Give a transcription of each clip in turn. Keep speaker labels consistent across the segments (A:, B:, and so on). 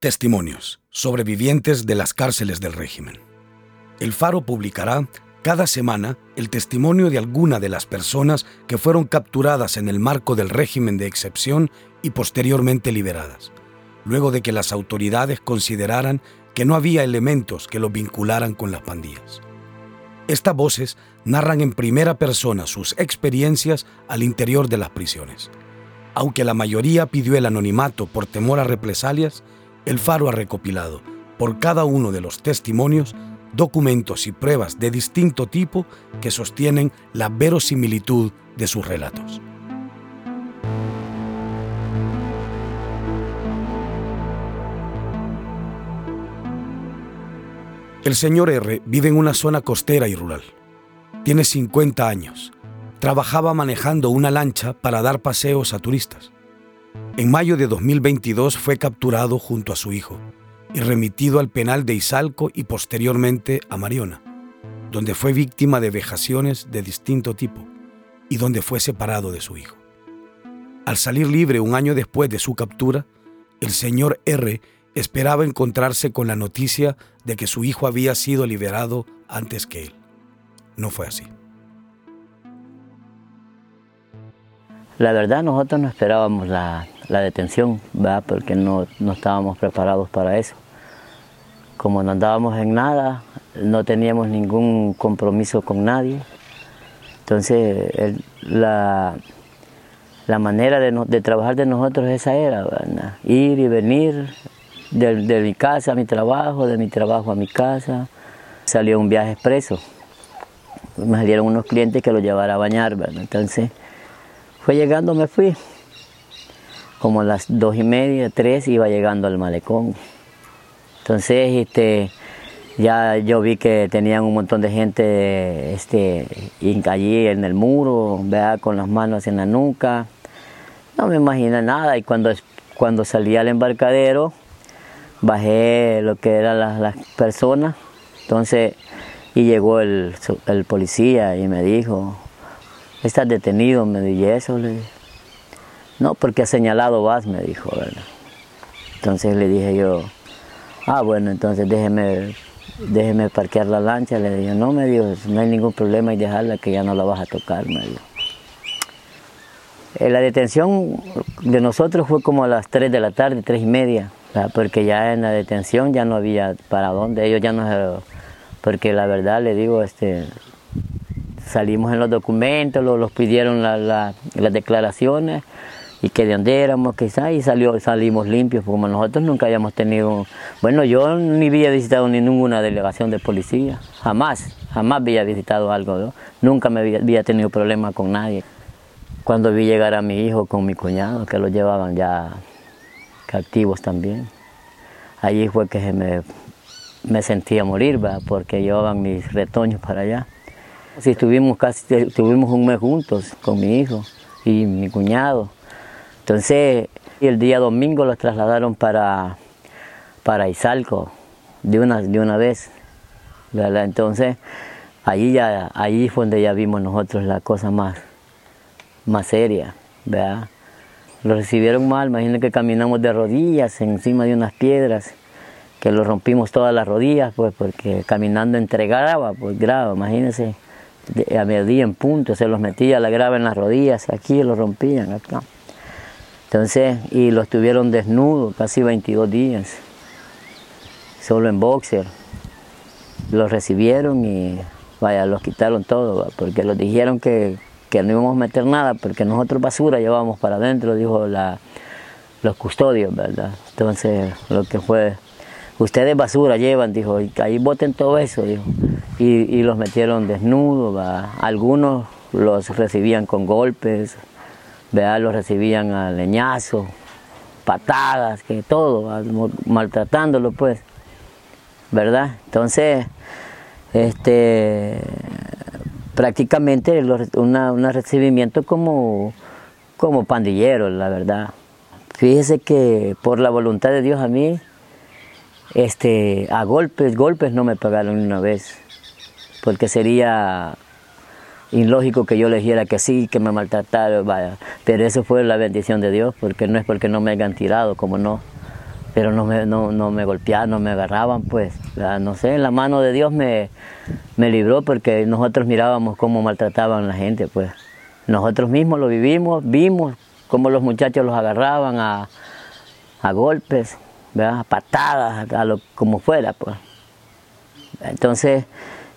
A: Testimonios, sobrevivientes de las cárceles del régimen. El Faro publicará cada semana el testimonio de alguna de las personas que fueron capturadas en el marco del régimen de excepción y posteriormente liberadas, luego de que las autoridades consideraran que no había elementos que los vincularan con las pandillas. Estas voces narran en primera persona sus experiencias al interior de las prisiones. Aunque la mayoría pidió el anonimato por temor a represalias, el Faro ha recopilado, por cada uno de los testimonios, documentos y pruebas de distinto tipo que sostienen la verosimilitud de sus relatos. El señor R vive en una zona costera y rural. Tiene 50 años. Trabajaba manejando una lancha para dar paseos a turistas. En mayo de 2022 fue capturado junto a su hijo y remitido al penal de Izalco y posteriormente a Mariona, donde fue víctima de vejaciones de distinto tipo y donde fue separado de su hijo. Al salir libre un año después de su captura, el señor R esperaba encontrarse con la noticia de que su hijo había sido liberado antes que él. No fue así.
B: La verdad nosotros no esperábamos la, detención, ¿verdad? porque no, no, estábamos preparados para eso. Como no andábamos en nada, no teníamos ningún compromiso con nadie. Entonces la, la manera de, de, trabajar de nosotros esa era, ir y venir, de, mi casa a mi trabajo, de mi trabajo a mi casa. Salió un viaje expreso. Me salieron unos clientes que lo llevara a bañar, ¿verdad? Entonces, fue llegando, me fui. Como a las dos y media, tres, iba llegando al malecón. Entonces, este, ya yo vi que tenían un montón de gente este, allí en el muro, ¿verdad? con las manos en la nuca. No me imagino nada. Y cuando, cuando salí al embarcadero, bajé lo que eran las, personas, entonces, y llegó el, policía y me dijo, ¿estás detenido? Me dije, eso? No, porque ha señalado vas, me dijo. Entonces le dije yo, ah, bueno, entonces déjeme, déjeme parquear la lancha. Le dije, no, me dijo, no hay ningún problema y dejarla que ya no la vas a tocar, me dijo. Eh, la detención de nosotros fue como a las 3 de la tarde, 3 y media porque ya en la detención ya no había para dónde, ellos ya no porque la verdad le digo, este, salimos en los documentos, los, pidieron las declaraciones y que de dónde éramos quizás y salió, salimos limpios, como nosotros nunca habíamos tenido, bueno yo ni había visitado ninguna delegación de policía, jamás, jamás había visitado algo, nunca me había, tenido problema con nadie. Cuando vi llegar a mi hijo con mi cuñado, que lo llevaban ya activos también. Allí fue que me, me sentía morir, porque llevaban mis retoños para allá. Sí, estuvimos casi, estuvimos un mes juntos con mi hijo y mi cuñado. Entonces, el día domingo los trasladaron para, para Izalco de una, de una vez. Entonces, allí, ya, allí fue donde ya vimos nosotros la cosa más, más seria. ¿verdad? Lo recibieron mal, imagínense que caminamos de rodillas encima de unas piedras, que lo rompimos todas las rodillas, pues porque caminando entre grava, pues grava, imagínense, a mediodía en punto, se los metía la grava en las rodillas, aquí lo rompían, acá. Entonces, y los tuvieron desnudos casi 22 días, solo en boxer. Los recibieron y vaya, los quitaron todo, porque los dijeron que que no íbamos a meter nada porque nosotros basura llevábamos para adentro, dijo la, los custodios, ¿verdad? Entonces, lo que fue, ustedes basura llevan, dijo, y ahí boten todo eso, dijo. Y, los metieron desnudos. Algunos los recibían con golpes, ¿verdad? Los recibían a leñazos, patadas, que todo, maltratándolo, pues, ¿verdad? Entonces, este prácticamente un recibimiento como, como pandillero, la verdad. Fíjese que por la voluntad de Dios a mí, este, a golpes, golpes no me pagaron una vez, porque sería ilógico que yo le dijera que sí, que me maltrataron, vaya. Pero eso fue la bendición de Dios, porque no es porque no me hayan tirado, como no. pero no me, no, no me golpeaban, no me agarraban, pues, no sé, la mano de Dios me, me libró porque nosotros mirábamos cómo maltrataban a la gente, pues. Nosotros mismos lo vivimos, vimos cómo los muchachos los agarraban a, a golpes, a patadas, a lo como fuera, pues. Entonces,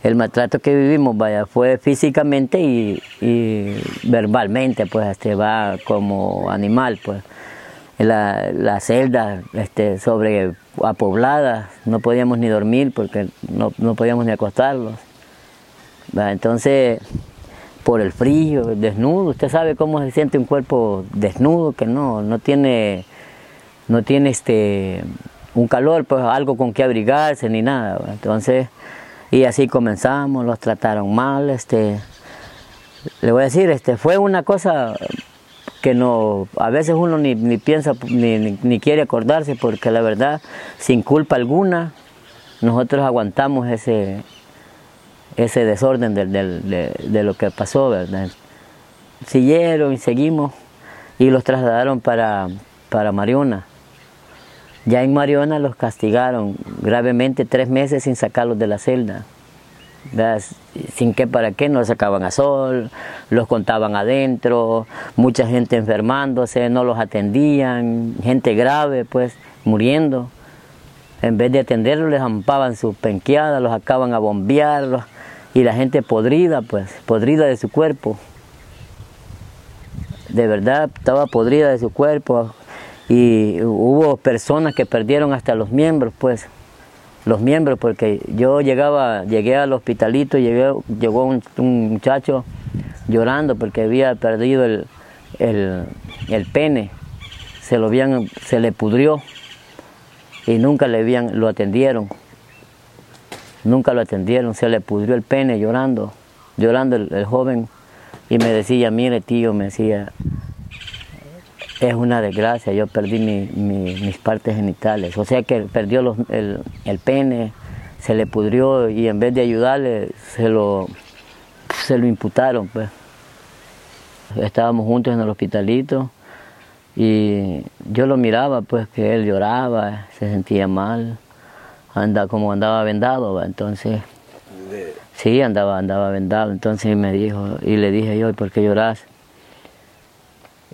B: el maltrato que vivimos, vaya, fue físicamente y, verbalmente, pues, este, va como animal, pues la, la celda este, sobre apoblada, no podíamos ni dormir porque no, podíamos ni acostarlos. Entonces, por el frío, desnudo, usted sabe cómo se siente un cuerpo desnudo, que no, no tiene, no tiene este, un calor, pues algo con que abrigarse ni nada. Entonces, y así comenzamos, los trataron mal, este, le voy a decir, este, fue una cosa que no, a veces uno ni, piensa ni, quiere acordarse porque la verdad, sin culpa alguna, nosotros aguantamos ese, ese desorden de, lo que pasó, ¿verdad? Siguieron y seguimos y los trasladaron para, para Mariona. Ya en Mariona los castigaron gravemente tres meses sin sacarlos de la celda sin qué para qué, no sacaban a sol, los contaban adentro, mucha gente enfermándose, no los atendían, gente grave pues muriendo. En vez de atenderlos les ampaban sus penqueadas, los acaban a bombear y la gente podrida pues, podrida de su cuerpo. De verdad estaba podrida de su cuerpo y hubo personas que perdieron hasta los miembros pues. Los miembros, porque yo llegaba, llegué al hospitalito, llegué, llegó un, muchacho llorando porque había perdido el, el, pene, se lo habían, se le pudrió y nunca le habían, lo atendieron, nunca lo atendieron, se le pudrió el pene llorando, llorando el joven. Y me decía, mire tío, me decía, es una desgracia, yo perdí mis partes genitales, o sea que perdió el, pene, se le pudrió y en vez de ayudarle se lo, se lo imputaron. Pues. Estábamos juntos en el hospitalito y yo lo miraba pues que él lloraba, se sentía mal, anda como andaba vendado, entonces sí andaba andaba vendado, entonces me dijo y le dije yo, ¿por qué lloras?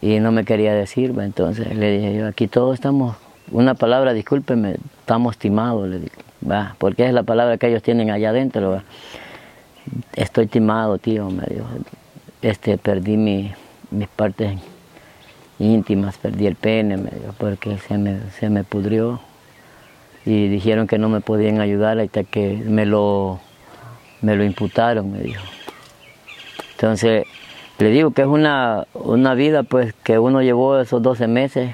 B: Y no me quería decir, entonces le dije yo, aquí todos estamos, una palabra, discúlpeme, estamos timados, le dije, va, porque es la palabra que ellos tienen allá adentro, estoy timado, tío, me dijo, este, perdí mis partes íntimas, perdí el pene, me dijo, porque se me, se me pudrió. Y dijeron que no me podían ayudar hasta que me lo, me lo imputaron, me dijo. Entonces, le digo que es una, una vida pues que uno llevó esos 12 meses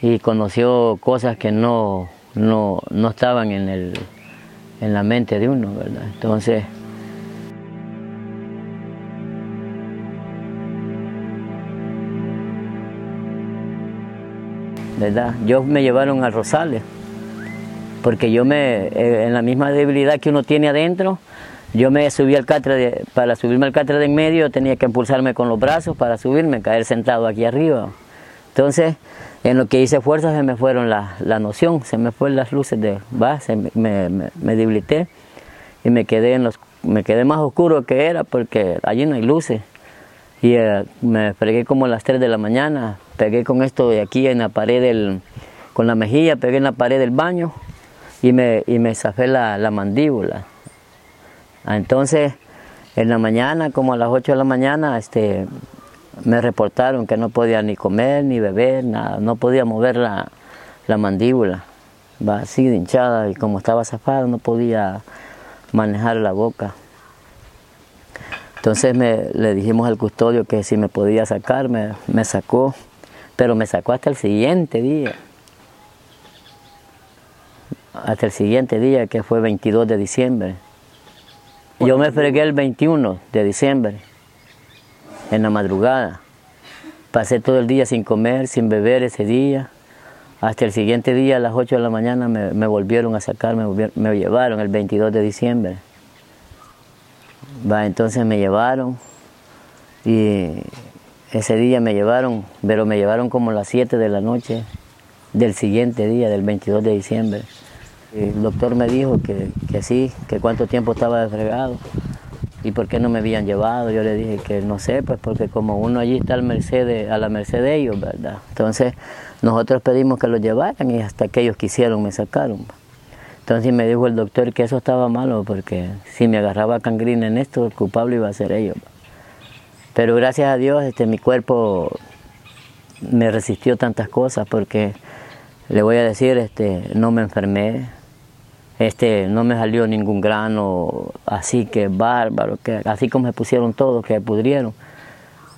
B: y conoció cosas que no, no, estaban en, el, en la mente de uno, ¿verdad? Entonces... ¿verdad? Yo me llevaron a Rosales, porque yo me, eh, en la misma debilidad que uno tiene adentro, yo me subí al catre, para subirme al catre de en medio tenía que impulsarme con los brazos para subirme, caer sentado aquí arriba. Entonces, en lo que hice fuerza se me fueron la, la noción, se me fueron las luces de base, me, me, debilité y me quedé, en los, me quedé más oscuro que era porque allí no hay luces. Y eh, me fregué como a las 3 de la mañana, pegué con esto de aquí en la pared del, con la mejilla, pegué en la pared del baño y me, y me zafé la, la mandíbula. Ah, entonces, en la mañana, como a las 8 de la mañana, este, me reportaron que no podía ni comer, ni beber, nada, no podía mover la, mandíbula, va así hinchada y como estaba zafado no podía manejar la boca. Entonces le dijimos al custodio que si me podía sacar, me, me sacó, pero me sacó hasta el siguiente día. Hasta el siguiente día, que fue 22 de diciembre. Yo me fregué el 21 de diciembre, en la madrugada. Pasé todo el día sin comer, sin beber ese día. Hasta el siguiente día, a las 8 de la mañana, me, volvieron a sacar, me, me, llevaron el 22 de diciembre. Va, entonces me llevaron y ese día me llevaron, pero me llevaron como las 7 de la noche del siguiente día, del 22 de diciembre. El doctor me dijo que, que sí, que cuánto tiempo estaba desfregado y por qué no me habían llevado. Yo le dije que no sé, pues porque como uno allí está a la merced de ellos, ¿verdad? Entonces nosotros pedimos que lo llevaran y hasta que ellos quisieron me sacaron. Entonces me dijo el doctor que eso estaba malo porque si me agarraba cangrina en esto, el culpable iba a ser ellos. Pero gracias a Dios este, mi cuerpo me resistió tantas cosas porque le voy a decir, este, no me enfermé, este, no me salió ningún grano así que bárbaro, que así como me pusieron todos, que pudrieron.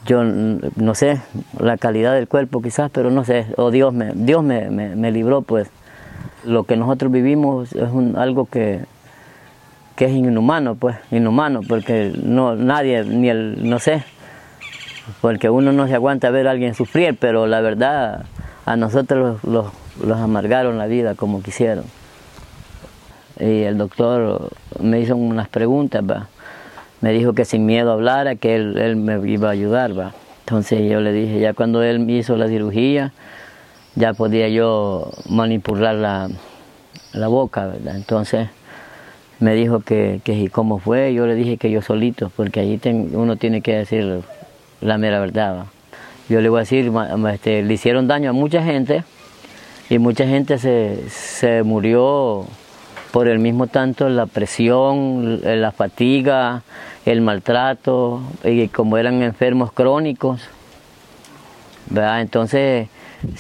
B: Yo no sé la calidad del cuerpo quizás, pero no sé, o Dios me, Dios me, me libró pues lo que nosotros vivimos es algo que, que es inhumano, pues, inhumano, porque no, nadie, ni el, no sé, porque uno no se aguanta ver a alguien sufrir, pero la verdad a nosotros los, los, amargaron la vida como quisieron. Y el doctor me hizo unas preguntas, me dijo que sin miedo hablara, que él, él, me iba a ayudar. ¿va? Entonces yo le dije, ya cuando él me hizo la cirugía, ya podía yo manipular la, la boca, ¿verdad? Entonces me dijo que, que cómo fue, yo le dije que yo solito, porque allí uno tiene que decir la mera verdad. Yo le voy a decir, este, le hicieron daño a mucha gente y mucha gente se, se murió por el mismo tanto la presión, la fatiga, el maltrato, y como eran enfermos crónicos. Entonces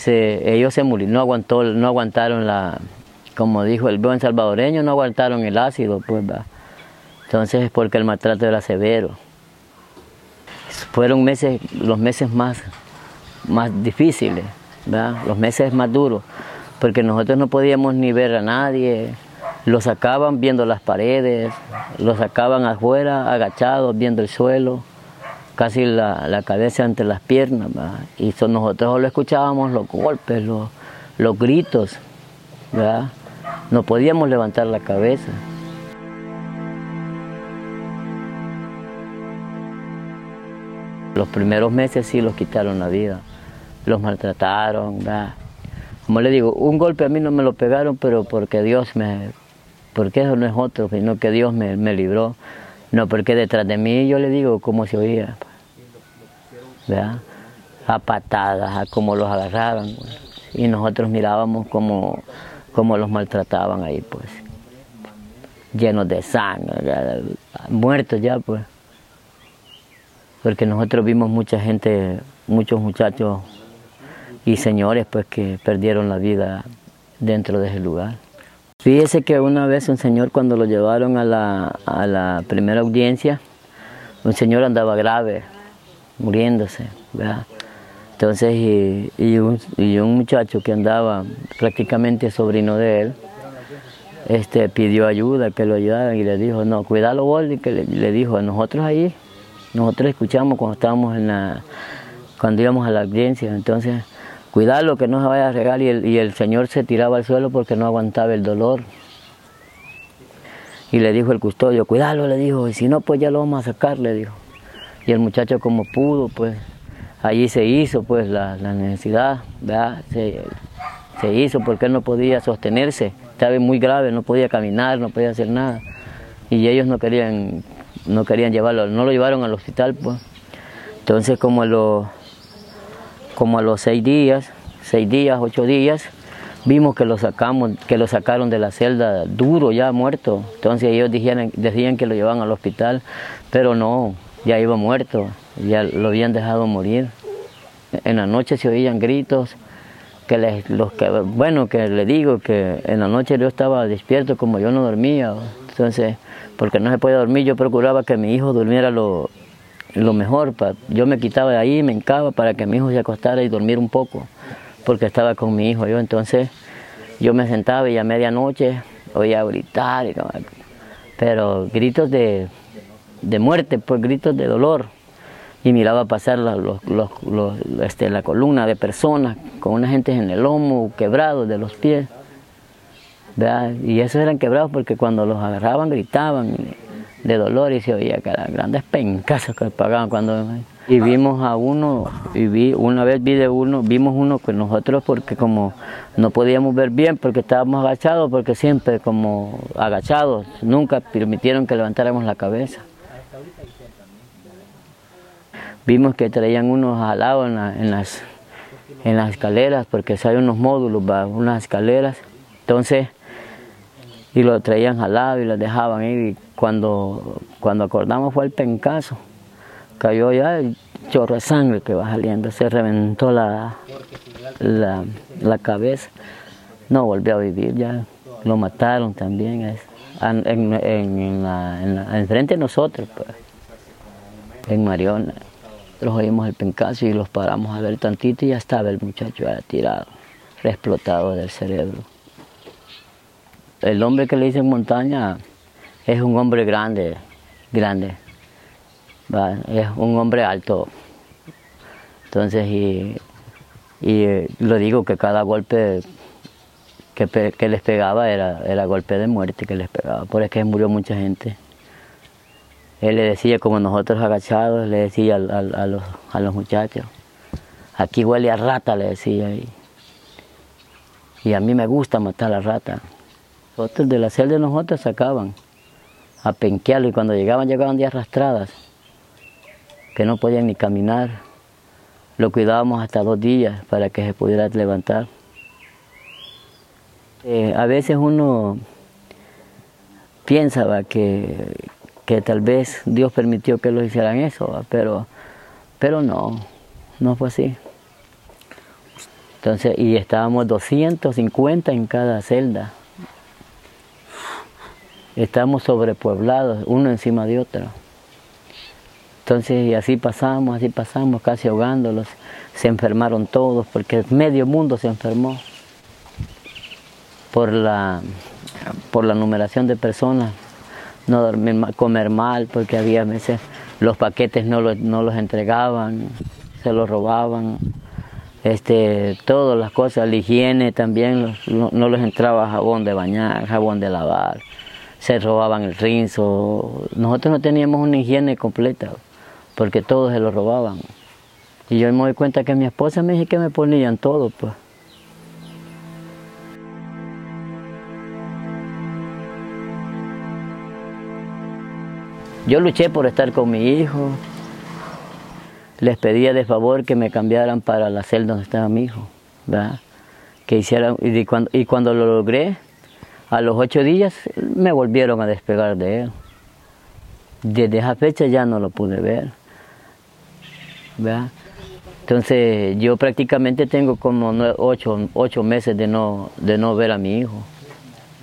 B: ellos se murieron, no, aguantó, no aguantaron la, como dijo el buen salvadoreño, no aguantaron el ácido, pues. Entonces es porque el maltrato era severo. Fueron meses, los meses más, más difíciles, los meses más duros, porque nosotros no podíamos ni ver a nadie, los sacaban viendo las paredes, los sacaban afuera agachados viendo el suelo casi la, cabeza entre las piernas, y nosotros solo escuchábamos los golpes, los, los gritos, no podíamos levantar la cabeza. Los primeros meses sí los quitaron la vida, los maltrataron, ¿verdad? como le digo, un golpe a mí no me lo pegaron, pero porque Dios me, porque eso no es otro, sino que Dios me, me libró. No, porque detrás de mí yo le digo cómo se oía a patadas, a cómo los agarraban. Y nosotros mirábamos cómo, los maltrataban ahí, pues, llenos de sangre, muertos ya, pues. Porque nosotros vimos mucha gente, muchos muchachos y señores, pues, que perdieron la vida dentro de ese lugar. Fíjese que una vez un señor cuando lo llevaron a la, a la primera audiencia, un señor andaba grave, muriéndose. ¿verdad? Entonces, y, un, muchacho que andaba prácticamente sobrino de él, este, pidió ayuda, que lo ayudaran y le dijo, no, cuidado vos, y que le, dijo, nosotros ahí, nosotros escuchamos cuando estábamos en la, cuando íbamos a la audiencia, entonces, cuidado que no se vaya a regar y el, y el señor se tiraba al suelo porque no aguantaba el dolor. Y le dijo el custodio, cuidado, le dijo, y si no, pues ya lo vamos a sacar, le dijo y el muchacho como pudo, pues allí se hizo pues la, necesidad, ¿verdad? Se, hizo porque él no podía sostenerse, estaba muy grave, no podía caminar, no podía hacer nada. Y ellos no querían, no querían llevarlo, no lo llevaron al hospital, pues. Entonces como a los, como a los seis días, seis días, ocho días, vimos que lo sacamos, que lo sacaron de la celda duro, ya muerto. Entonces ellos decían, que lo llevaban al hospital, pero no, ya iba muerto, ya lo habían dejado morir. En la noche se oían gritos, que los que, bueno, que le digo que en la noche yo estaba despierto como yo no dormía, entonces, porque no se puede dormir, yo procuraba que mi hijo durmiera lo, lo mejor, yo me quitaba de ahí, me encaba para que mi hijo se acostara y dormir un poco, porque estaba con mi hijo yo, entonces yo me sentaba y a medianoche oía gritar, pero gritos de, de muerte, por gritos de dolor. Y miraba pasar la, los, este, la columna de personas con una gente en el lomo, quebrados de los pies. Y esos eran quebrados porque cuando los agarraban gritaban de dolor y se oía que eran grandes pencazos que pagaban cuando Y vimos a uno, y vi, una vez vi de uno, vimos uno que nosotros porque como no podíamos ver bien porque estábamos agachados, porque siempre como agachados, nunca permitieron que levantáramos la cabeza. Vimos que traían unos alados en, en, las, en las escaleras, porque hay unos módulos, unas escaleras. Entonces, y lo traían jalado y lo dejaban ahí. Cuando, cuando acordamos fue el pencazo cayó ya el chorro de sangre que va saliendo, se reventó la, la, cabeza, no volvió a vivir ya, lo mataron también, en, en, en, la, frente de nosotros, pues, en Mariona. Nosotros oímos el pencazo y los paramos a ver tantito y ya estaba el muchacho ya tirado, explotado del cerebro. El hombre que le dice en montaña es un hombre grande, grande, es un hombre alto. Entonces, y, lo digo que cada golpe que, les pegaba era, era golpe de muerte que les pegaba, por eso que murió mucha gente. Él le decía, como nosotros agachados, le decía a, los, a los muchachos, aquí huele a rata, le decía. Y, y a mí me gusta matar a la rata. Otros de la celda de nosotros sacaban a penquearlo y cuando llegaban, llegaban de arrastradas que no podían ni caminar. Lo cuidábamos hasta dos días para que se pudiera levantar. Eh, a veces uno piensa que, que, tal vez Dios permitió que lo hicieran eso, pero, pero no, no fue así. Entonces, y estábamos 250 en cada celda. Estábamos sobrepueblados, uno encima de otro. Entonces, y así pasamos, así pasamos, casi ahogándolos. Se enfermaron todos, porque medio mundo se enfermó por la, por la numeración de personas. No dormir comer mal, porque había veces los paquetes no los, no los entregaban, se los robaban. Este, todas las cosas, la higiene también, no, no les entraba jabón de bañar, jabón de lavar, se robaban el rinzo. Nosotros no teníamos una higiene completa porque todos se lo robaban. Y yo me doy cuenta que mi esposa me dice que me ponían todo, pues. Yo luché por estar con mi hijo. Les pedía de favor que me cambiaran para la celda donde estaba mi hijo, ¿verdad? Que hicieran, y cuando, y cuando lo logré, a los ocho días me volvieron a despegar de él. Desde esa fecha ya no lo pude ver. Entonces yo prácticamente tengo como ocho, ocho, meses de no, de no ver a mi hijo.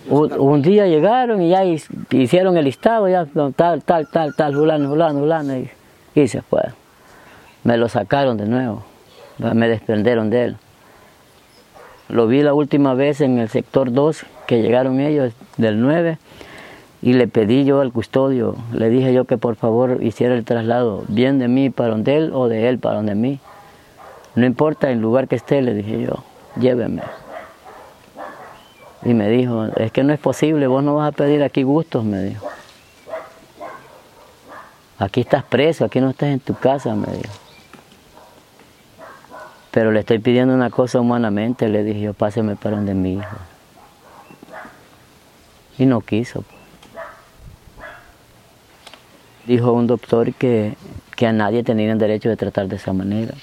B: Un, día llegaron y ya hicieron el listado, ya tal, tal, tal, tal, fulano, fulano, fulano, y, se fue. Me lo sacaron de nuevo, me desprendieron de él. Lo vi la última vez en el sector 2, que llegaron ellos del 9, y le pedí yo al custodio, le dije yo que por favor hiciera el traslado, bien de mí para donde él o de él para donde mí. No importa el lugar que esté, le dije yo, lléveme. Y me dijo, es que no es posible, vos no vas a pedir aquí gustos, me dijo. Aquí estás preso, aquí no estás en tu casa, me dijo. Pero le estoy pidiendo una cosa humanamente, le dije yo, páseme para donde mi hijo. Y no quiso. Dijo un doctor que, a nadie tenían derecho de tratar de esa manera,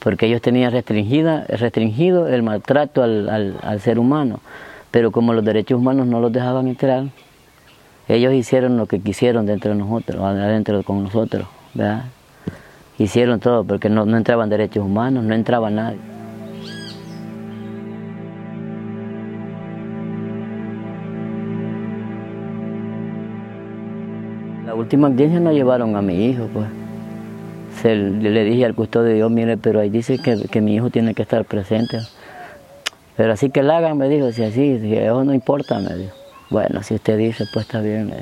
B: porque ellos tenían restringida, restringido el maltrato al, ser humano, pero como los derechos humanos no los dejaban entrar, ellos hicieron lo que quisieron dentro de nosotros, adentro con nosotros, ¿verdad? Hicieron todo, porque no, entraban derechos humanos, no entraba nadie. última audiencia no llevaron a mi hijo, pues. le dije al custodio Dios, mire, pero ahí dice que, mi hijo tiene que estar presente. Pero así que la hagan, me dijo, si así, si eso no importa, me dijo. Bueno, si usted dice, pues está bien.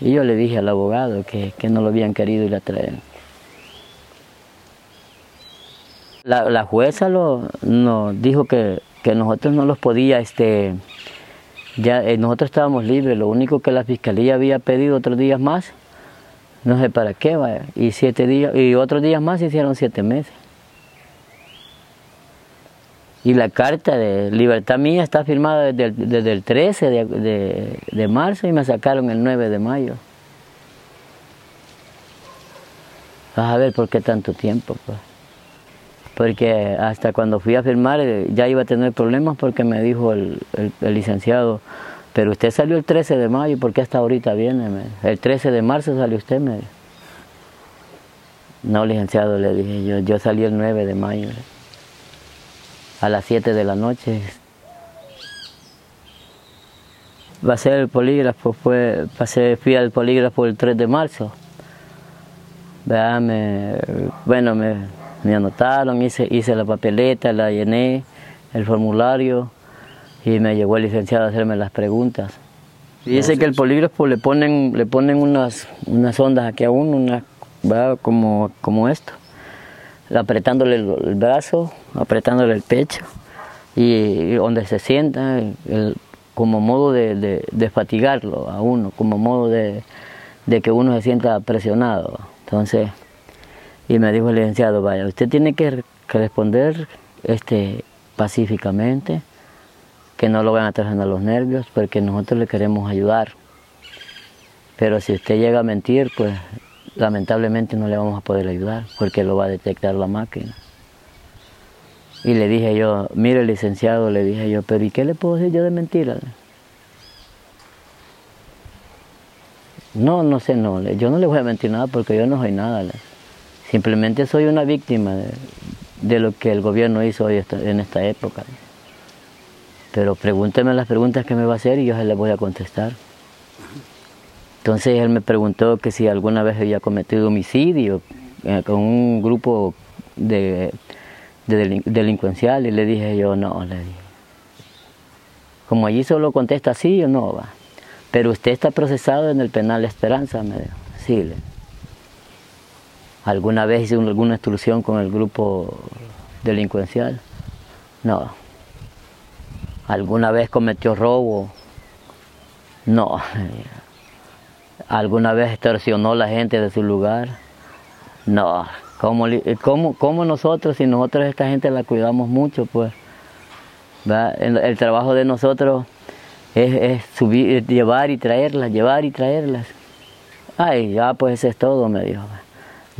B: Y yo le dije al abogado que, no lo habían querido y la traen. La, jueza lo, nos dijo que, nosotros no los podía, este, ya eh, nosotros estábamos libres, lo único que la fiscalía había pedido otros días más No sé para qué, vaya. Y siete días, y otros días más hicieron siete meses. Y la carta de libertad mía está firmada desde el, 13 de, marzo y me sacaron el 9 de mayo. Vas a ver por qué tanto tiempo, pues. Porque hasta cuando fui a firmar eh, ya iba a tener problemas porque me dijo el, licenciado, pero usted salió el 13 de mayo, ¿por qué hasta ahorita viene? El 13 de marzo salió usted, me No, licenciado, le dije yo, yo salí el 9 de mayo a las 7 de la noche. Va a ser el polígrafo, fue, pasé, fui al polígrafo el 3 de marzo. bueno, me, anotaron, hice, hice la papeleta, la llené, el formulario y me llegó el licenciado a hacerme las preguntas. Y dice que el polígrafo le ponen, le ponen unas, unas ondas aquí a uno, una, como, como esto apretándole el, brazo, apretándole el pecho y, donde se sienta como modo de, de, fatigarlo a uno, como modo de, que uno se sienta presionado. Entonces, y me dijo el licenciado, vaya, usted tiene que, responder este, pacíficamente, que no lo van a traer a los nervios, porque nosotros le queremos ayudar. Pero si usted llega a mentir, pues lamentablemente no le vamos a poder ayudar porque lo va a detectar la máquina. Y le dije yo, mire licenciado, le dije yo, pero ¿y qué le puedo decir yo de mentira? No, no sé, no, yo no le voy a mentir nada porque yo no soy nada. Simplemente soy una víctima de, lo que el gobierno hizo hoy en esta época. Pero pregúnteme las preguntas que me va a hacer y yo se las voy a contestar. Entonces él me preguntó que si alguna vez había cometido homicidio eh, con un grupo de, delincuencial y le dije yo no, le dije. Como allí solo contesta sí o no va. Pero usted está procesado en el penal Esperanza, me dijo. Sí, le. ¿Alguna vez hizo alguna instrucción con el grupo delincuencial? No. ¿Alguna vez cometió robo? No. ¿Alguna vez extorsionó la gente de su lugar? No. ¿Cómo, nosotros, si nosotros esta gente la cuidamos mucho, pues? El, trabajo de nosotros es, subir, llevar y traerlas, llevar y traerlas. Ay, ya pues eso es todo, me dijo.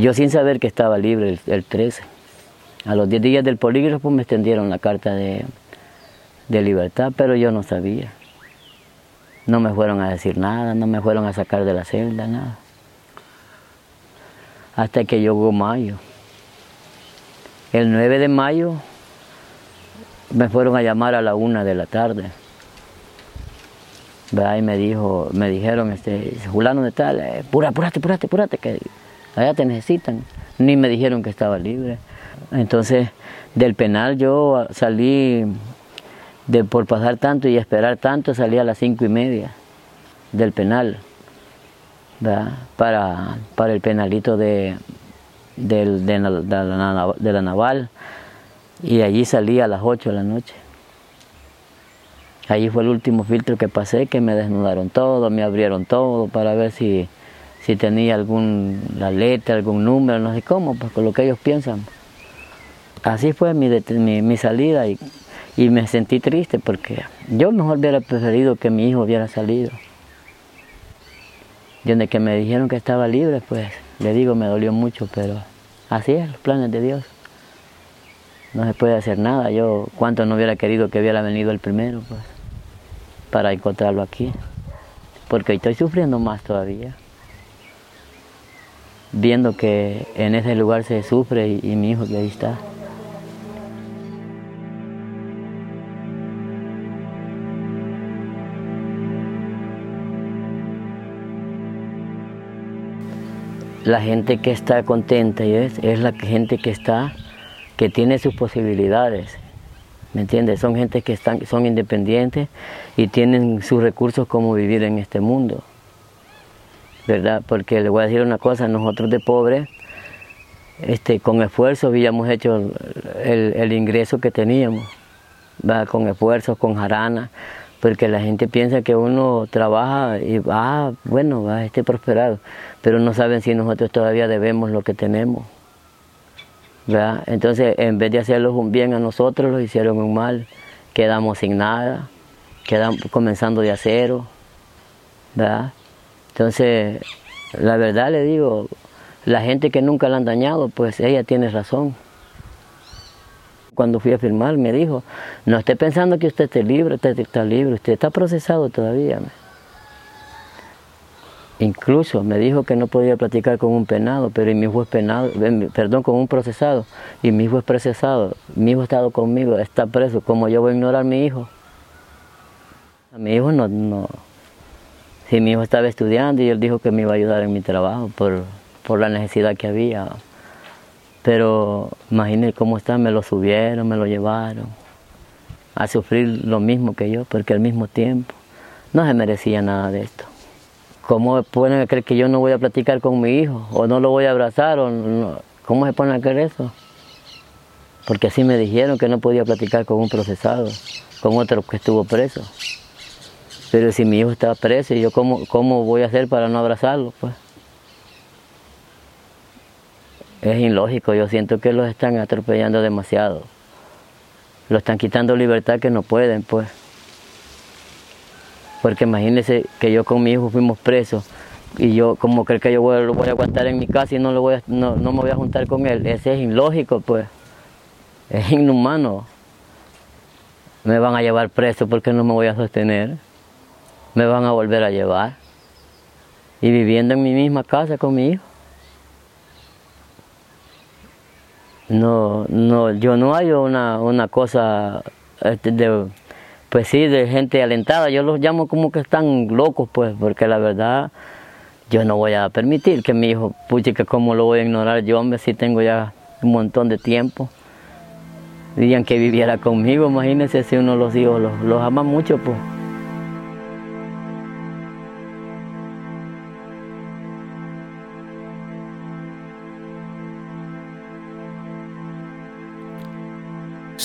B: Yo sin saber que estaba libre el, 13. A los 10 días del polígrafo me extendieron la carta de, de libertad, pero yo no sabía. No me fueron a decir nada, no me fueron a sacar de la celda, nada. Hasta que llegó mayo. El 9 de mayo me fueron a llamar a la una de la tarde. Y me dijo, me dijeron, este, fulano de tal, eh, pura, apúrate, apúrate, apúrate, que allá te necesitan. Ni me dijeron que estaba libre. Entonces, del penal yo salí de por pasar tanto y esperar tanto, salí a las cinco y media del penal, Para, para el penalito de, de, la, naval, y allí salí a las 8 de la noche. Allí fue el último filtro que pasé, que me desnudaron todo, me abrieron todo para ver si, si tenía algún la letra, algún número, no sé cómo, pues con lo que ellos piensan. Así fue mi, mi, mi salida y y me sentí triste porque yo mejor hubiera preferido que mi hijo hubiera salido. Y donde que me dijeron que estaba libre, pues le digo, me dolió mucho, pero así es, los planes de Dios. No se puede hacer nada. Yo, cuánto no hubiera querido que hubiera venido el primero, pues, para encontrarlo aquí. Porque estoy sufriendo más todavía. Viendo que en ese lugar se sufre y, mi hijo que ahí está. la gente que está contenta es la gente que está, que tiene sus posibilidades. ¿Me entiendes? Son gente que están, son independientes y tienen sus recursos como vivir en este mundo. ¿Verdad? Porque le voy a decir una cosa, nosotros de pobres, este, con esfuerzo habíamos hecho el, ingreso que teníamos, con esfuerzo, con jarana, porque la gente piensa que uno trabaja y va, ah, bueno, va a estar prosperado, pero no saben si nosotros todavía debemos lo que tenemos. ¿verdad? Entonces, en vez de hacerlos un bien a nosotros, lo hicieron un mal, quedamos sin nada, quedamos comenzando de acero, ¿verdad? Entonces, la verdad le digo, la gente que nunca la han dañado, pues ella tiene razón cuando fui a firmar, me dijo, no esté pensando que usted esté libre, usted está libre, usted está procesado todavía. Incluso me dijo que no podía platicar con un penado, pero mi hijo es penado, perdón, con un procesado, y mi hijo es procesado, mi hijo ha estado conmigo, está preso, ¿cómo yo voy a ignorar a mi hijo? A mi hijo no, no, si mi hijo estaba estudiando y él dijo que me iba a ayudar en mi trabajo por, por la necesidad que había. Pero imagínense cómo está, me lo subieron, me lo llevaron a sufrir lo mismo que yo, porque al mismo tiempo no se merecía nada de esto. ¿Cómo pueden creer que yo no voy a platicar con mi hijo o no lo voy a abrazar? O ¿Cómo se ponen a creer eso? Porque así me dijeron que no podía platicar con un procesado, con otro que estuvo preso. Pero si mi hijo está preso, ¿yo cómo, cómo voy a hacer para no abrazarlo? Pues? es ilógico, yo siento que los están atropellando demasiado. Lo están quitando libertad que no pueden, pues. Porque imagínense que yo con mi hijo fuimos presos y yo como creo que yo lo voy a aguantar en mi casa y no, lo voy no, no me voy a juntar con él. Ese es ilógico, pues. Es inhumano. Me van a llevar preso porque no me voy a sostener. Me van a volver a llevar. Y viviendo en mi misma casa con mi hijo. No, no, yo no hay una, una cosa este, de, pues sí, de gente alentada. Yo los llamo como que están locos, pues, porque la verdad yo no voy a permitir que mi hijo, puche, que cómo lo voy a ignorar yo, hombre, si tengo ya un montón de tiempo. Dirían que viviera conmigo, imagínense si uno los hijos los, los ama mucho, pues.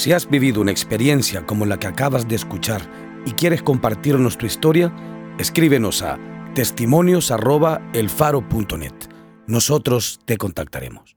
A: Si has vivido una experiencia como la que acabas de escuchar y quieres compartirnos tu historia, escríbenos a testimonios.elfaro.net. Nosotros te contactaremos.